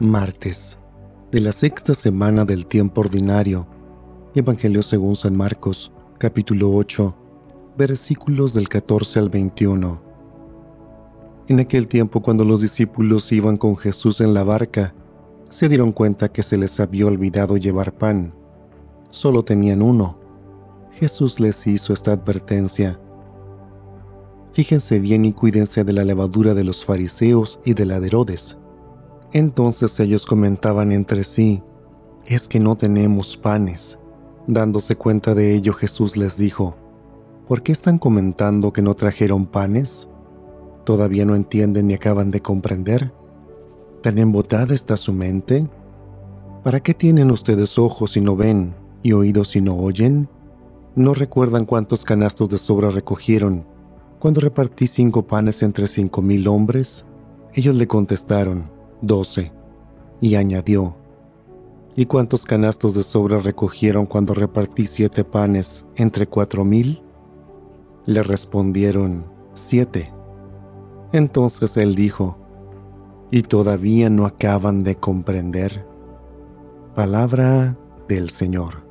Martes de la sexta semana del tiempo ordinario. Evangelio según San Marcos, capítulo 8, versículos del 14 al 21. En aquel tiempo cuando los discípulos iban con Jesús en la barca, se dieron cuenta que se les había olvidado llevar pan. Solo tenían uno. Jesús les hizo esta advertencia. Fíjense bien y cuídense de la levadura de los fariseos y de la de Herodes entonces ellos comentaban entre sí, es que no tenemos panes. Dándose cuenta de ello, Jesús les dijo, ¿por qué están comentando que no trajeron panes? ¿Todavía no entienden ni acaban de comprender? ¿Tan embotada está su mente? ¿Para qué tienen ustedes ojos si no ven y oídos si no oyen? ¿No recuerdan cuántos canastos de sobra recogieron cuando repartí cinco panes entre cinco mil hombres? Ellos le contestaron, doce. Y añadió, ¿Y cuántos canastos de sobra recogieron cuando repartí siete panes entre cuatro mil? Le respondieron, siete. Entonces él dijo, ¿y todavía no acaban de comprender? Palabra del Señor.